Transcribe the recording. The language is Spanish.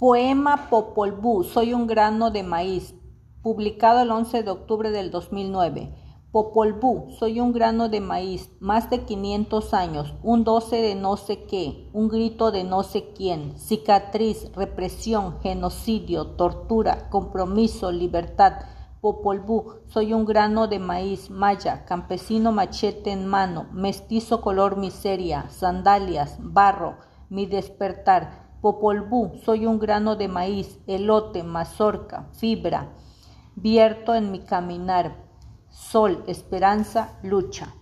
Poema Popol Vuh, Soy un grano de maíz, publicado el 11 de octubre del 2009. Popol Vuh, soy un grano de maíz, más de 500 años, un 12 de no sé qué, un grito de no sé quién, cicatriz, represión, genocidio, tortura, compromiso, libertad. Popol Vuh, soy un grano de maíz, maya, campesino machete en mano, mestizo color miseria, sandalias, barro, mi despertar Popol Vuh, soy un grano de maíz, elote, mazorca, fibra, vierto en mi caminar, sol, esperanza, lucha.